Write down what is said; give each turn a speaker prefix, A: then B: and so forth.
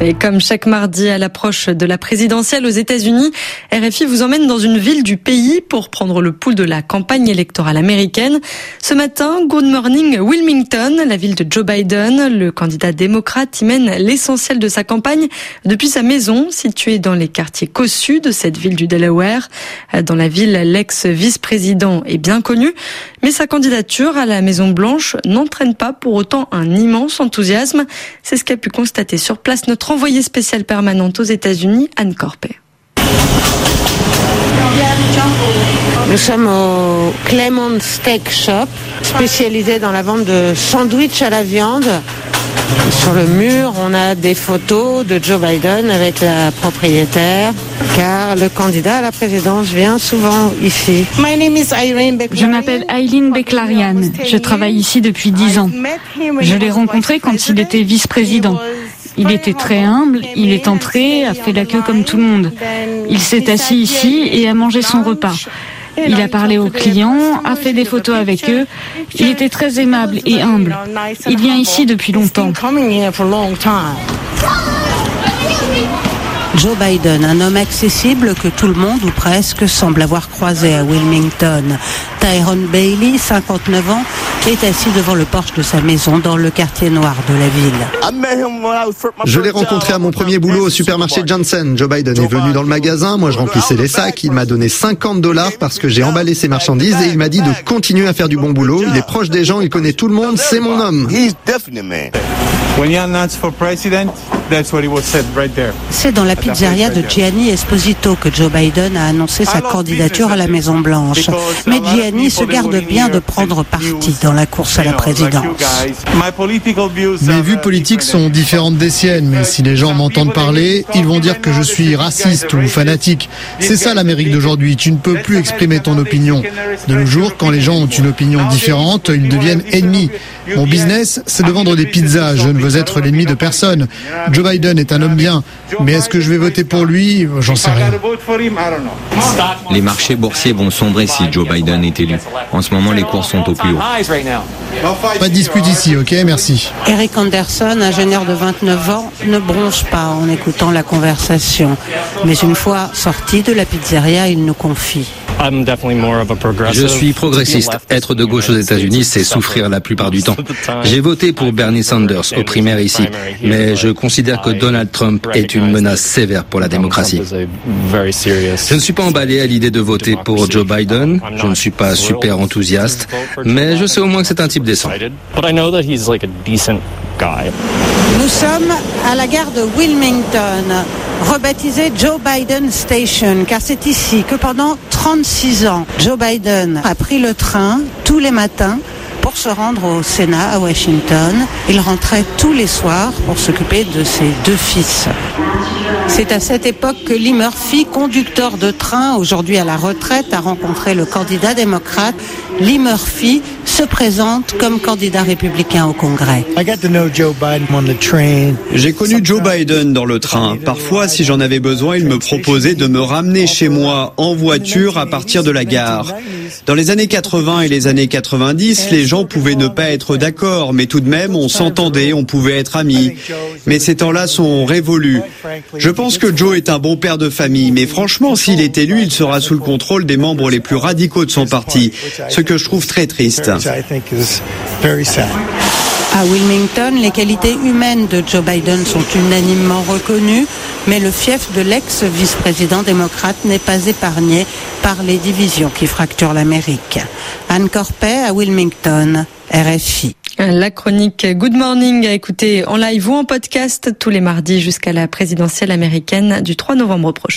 A: Et comme chaque mardi à l'approche de la présidentielle aux États-Unis, RFI vous emmène dans une ville du pays pour prendre le pouls de la campagne électorale américaine. Ce matin, Good Morning Wilmington, la ville de Joe Biden. Le candidat démocrate y mène l'essentiel de sa campagne depuis sa maison située dans les quartiers cossus de cette ville du Delaware. Dans la ville, l'ex-vice-président est bien connu, mais sa candidature à la Maison Blanche n'entraîne pas pour autant un immense enthousiasme. C'est ce qu'a pu constater sur place notre envoyée spéciale permanente aux États-Unis, Anne Corpet.
B: Nous sommes au Clement Steak Shop, spécialisé dans la vente de sandwichs à la viande. Sur le mur, on a des photos de Joe Biden avec la propriétaire, car le candidat à la présidence vient souvent ici.
C: Je m'appelle Eileen Beklarian. Je travaille ici depuis dix ans. Je l'ai rencontré quand il était vice-président. Il était très humble, il est entré, a fait la queue comme tout le monde. Il s'est assis ici et a mangé son repas. Il a parlé aux clients, a fait des photos avec eux. Il était très aimable et humble. Il vient ici depuis longtemps.
B: Joe Biden, un homme accessible que tout le monde ou presque semble avoir croisé à Wilmington. Tyrone Bailey, 59 ans, est assis devant le porche de sa maison dans le quartier noir de la ville.
D: Je l'ai rencontré à mon premier boulot au supermarché Johnson. Joe Biden est venu dans le magasin, moi je remplissais les sacs, il m'a donné 50 dollars parce que j'ai emballé ses marchandises et il m'a dit de continuer à faire du bon boulot. Il est proche des gens, il connaît tout le monde, c'est mon homme.
B: C'est dans la pizzeria de Gianni Esposito que Joe Biden a annoncé sa candidature à la Maison Blanche. Mais Gianni se garde bien de prendre parti dans la course à la présidence.
E: Mes vues politiques sont différentes des siennes, mais si les gens m'entendent parler, ils vont dire que je suis raciste ou fanatique. C'est ça l'Amérique d'aujourd'hui, tu ne peux plus exprimer ton opinion. De nos jours, quand les gens ont une opinion différente, ils deviennent ennemis. Mon business, c'est de vendre des pizzas, je ne veux être l'ennemi de personne. Joe Biden est un homme bien, mais est-ce que je vais voter pour lui? J'en sais rien.
F: Les marchés boursiers vont sombrer si Joe Biden est élu. En ce moment, les cours sont au plus haut.
E: Pas de dispute ici, ok? Merci.
B: Eric Anderson, ingénieur de 29 ans, ne bronche pas en écoutant la conversation. Mais une fois sorti de la pizzeria, il nous confie.
F: Je suis progressiste. Être de gauche aux États-Unis, c'est souffrir la plupart du temps. J'ai voté pour Bernie Sanders aux primaires ici, mais je considère que Donald Trump est une menace sévère pour la démocratie. Je ne suis pas emballé à l'idée de voter pour Joe Biden. Je ne suis pas super enthousiaste, mais je sais au moins que c'est un type décent.
B: Nous sommes à la gare de Wilmington, rebaptisée Joe Biden Station, car c'est ici que pendant 36 ans, Joe Biden a pris le train tous les matins pour se rendre au Sénat à Washington. Il rentrait tous les soirs pour s'occuper de ses deux fils. C'est à cette époque que Lee Murphy, conducteur de train, aujourd'hui à la retraite, a rencontré le candidat démocrate. Lee Murphy se présente comme candidat républicain au Congrès.
G: J'ai connu Joe Biden dans le train. Parfois, si j'en avais besoin, il me proposait de me ramener chez moi en voiture à partir de la gare. Dans les années 80 et les années 90, les gens pouvaient ne pas être d'accord, mais tout de même, on s'entendait, on pouvait être amis. Mais ces temps-là sont révolus. Je pense que Joe est un bon père de famille, mais franchement, s'il est élu, il sera sous le contrôle des membres les plus radicaux de son parti, ce que je trouve très triste.
B: À Wilmington, les qualités humaines de Joe Biden sont unanimement reconnues, mais le fief de l'ex-vice-président démocrate n'est pas épargné par les divisions qui fracturent l'Amérique. Anne Corpet à Wilmington, RFI.
A: La chronique Good Morning à écouter en live ou en podcast tous les mardis jusqu'à la présidentielle américaine du 3 novembre prochain.